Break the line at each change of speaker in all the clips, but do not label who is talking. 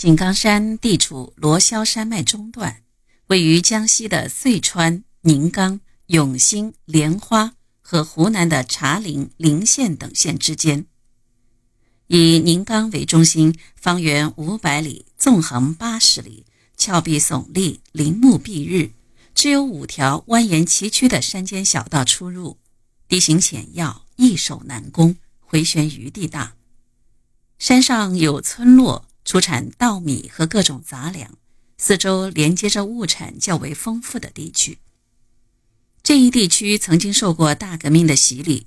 井冈山地处罗霄山脉中段，位于江西的遂川、宁冈、永兴、莲花和湖南的茶陵、陵县等县之间。以宁冈为中心，方圆五百里，纵横八十里，峭壁耸立，林木蔽日，只有五条蜿蜒崎岖的山间小道出入，地形险要，易守难攻，回旋余地大。山上有村落。出产稻米和各种杂粮，四周连接着物产较为丰富的地区。这一地区曾经受过大革命的洗礼，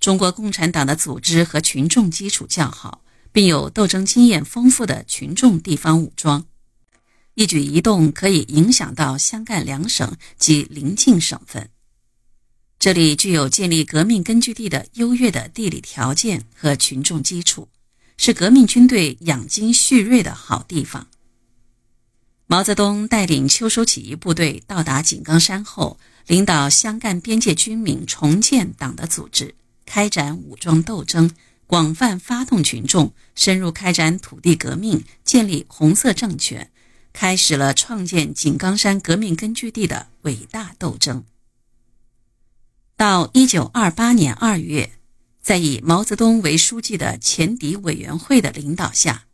中国共产党的组织和群众基础较好，并有斗争经验丰富的群众地方武装，一举一动可以影响到湘赣两省及邻近省份。这里具有建立革命根据地的优越的地理条件和群众基础。是革命军队养精蓄锐的好地方。毛泽东带领秋收起义部队到达井冈山后，领导湘赣边界军民重建党的组织，开展武装斗争，广泛发动群众，深入开展土地革命，建立红色政权，开始了创建井冈山革命根据地的伟大斗争。到一九二八年二月。在以毛泽东为书记的前敌委员会的领导下，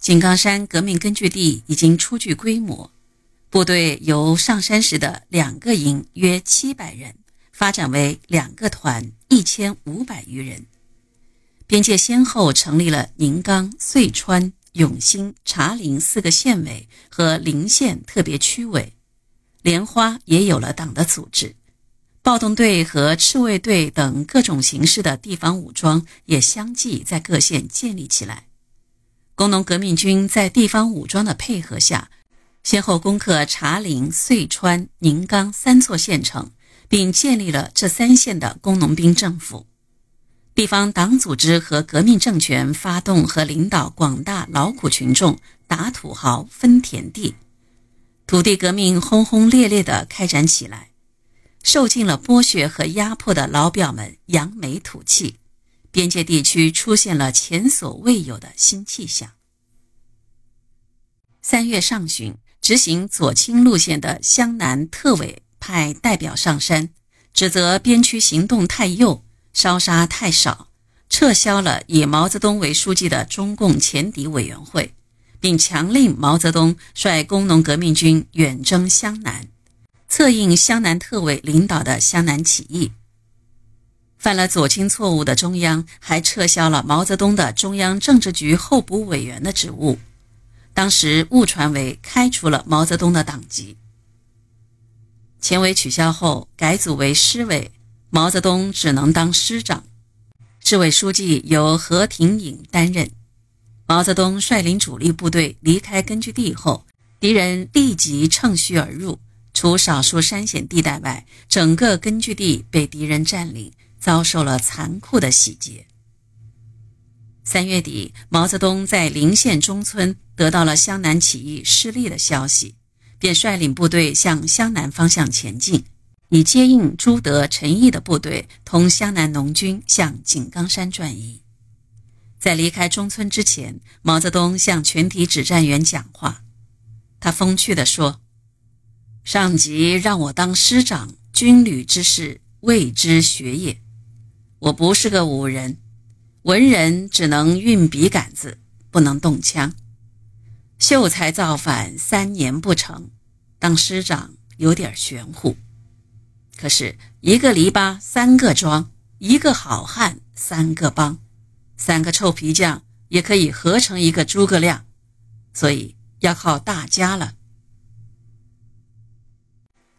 井冈山革命根据地已经初具规模，部队由上山时的两个营约七百人，发展为两个团一千五百余人。边界先后成立了宁冈、遂川、永兴、茶陵四个县委和临县特别区委，莲花也有了党的组织。暴动队和赤卫队等各种形式的地方武装也相继在各县建立起来。工农革命军在地方武装的配合下，先后攻克茶陵、遂川、宁冈三座县城，并建立了这三县的工农兵政府。地方党组织和革命政权发动和领导广大劳苦群众打土豪、分田地，土地革命轰轰烈烈地开展起来。受尽了剥削和压迫的老表们扬眉吐气，边界地区出现了前所未有的新气象。三月上旬，执行左倾路线的湘南特委派代表上山，指责边区行动太右，烧杀太少，撤销了以毛泽东为书记的中共前敌委员会，并强令毛泽东率工农革命军远征湘南。策应湘南特委领导的湘南起义，犯了左倾错误的中央还撤销了毛泽东的中央政治局候补委员的职务，当时误传为开除了毛泽东的党籍。前委取消后改组为师委，毛泽东只能当师长，市委书记由何廷颖担任。毛泽东率领主力部队离开根据地后，敌人立即乘虚而入。除少数山险地带外，整个根据地被敌人占领，遭受了残酷的洗劫。三月底，毛泽东在陵县中村得到了湘南起义失利的消息，便率领部队向湘南方向前进，以接应朱德、陈毅的部队同湘南农军向井冈山转移。在离开中村之前，毛泽东向全体指战员讲话，他风趣地说。上级让我当师长，军旅之事未知学也。我不是个武人，文人只能运笔杆子，不能动枪。秀才造反三年不成，当师长有点玄乎。可是一个篱笆三个桩，一个好汉三个帮，三个臭皮匠也可以合成一个诸葛亮，所以要靠大家了。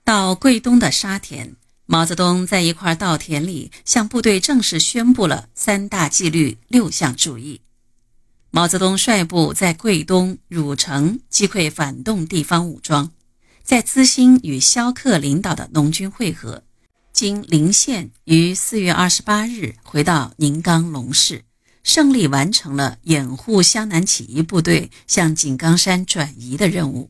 到桂东的沙田，毛泽东在一块稻田里向部队正式宣布了三大纪律六项注意。毛泽东率部在桂东、汝城击溃反动地方武装，在资兴与萧克领导的农军会合，经临县于四月二十八日回到宁冈龙市，胜利完成了掩护湘南起义部队向井冈山转移的任务。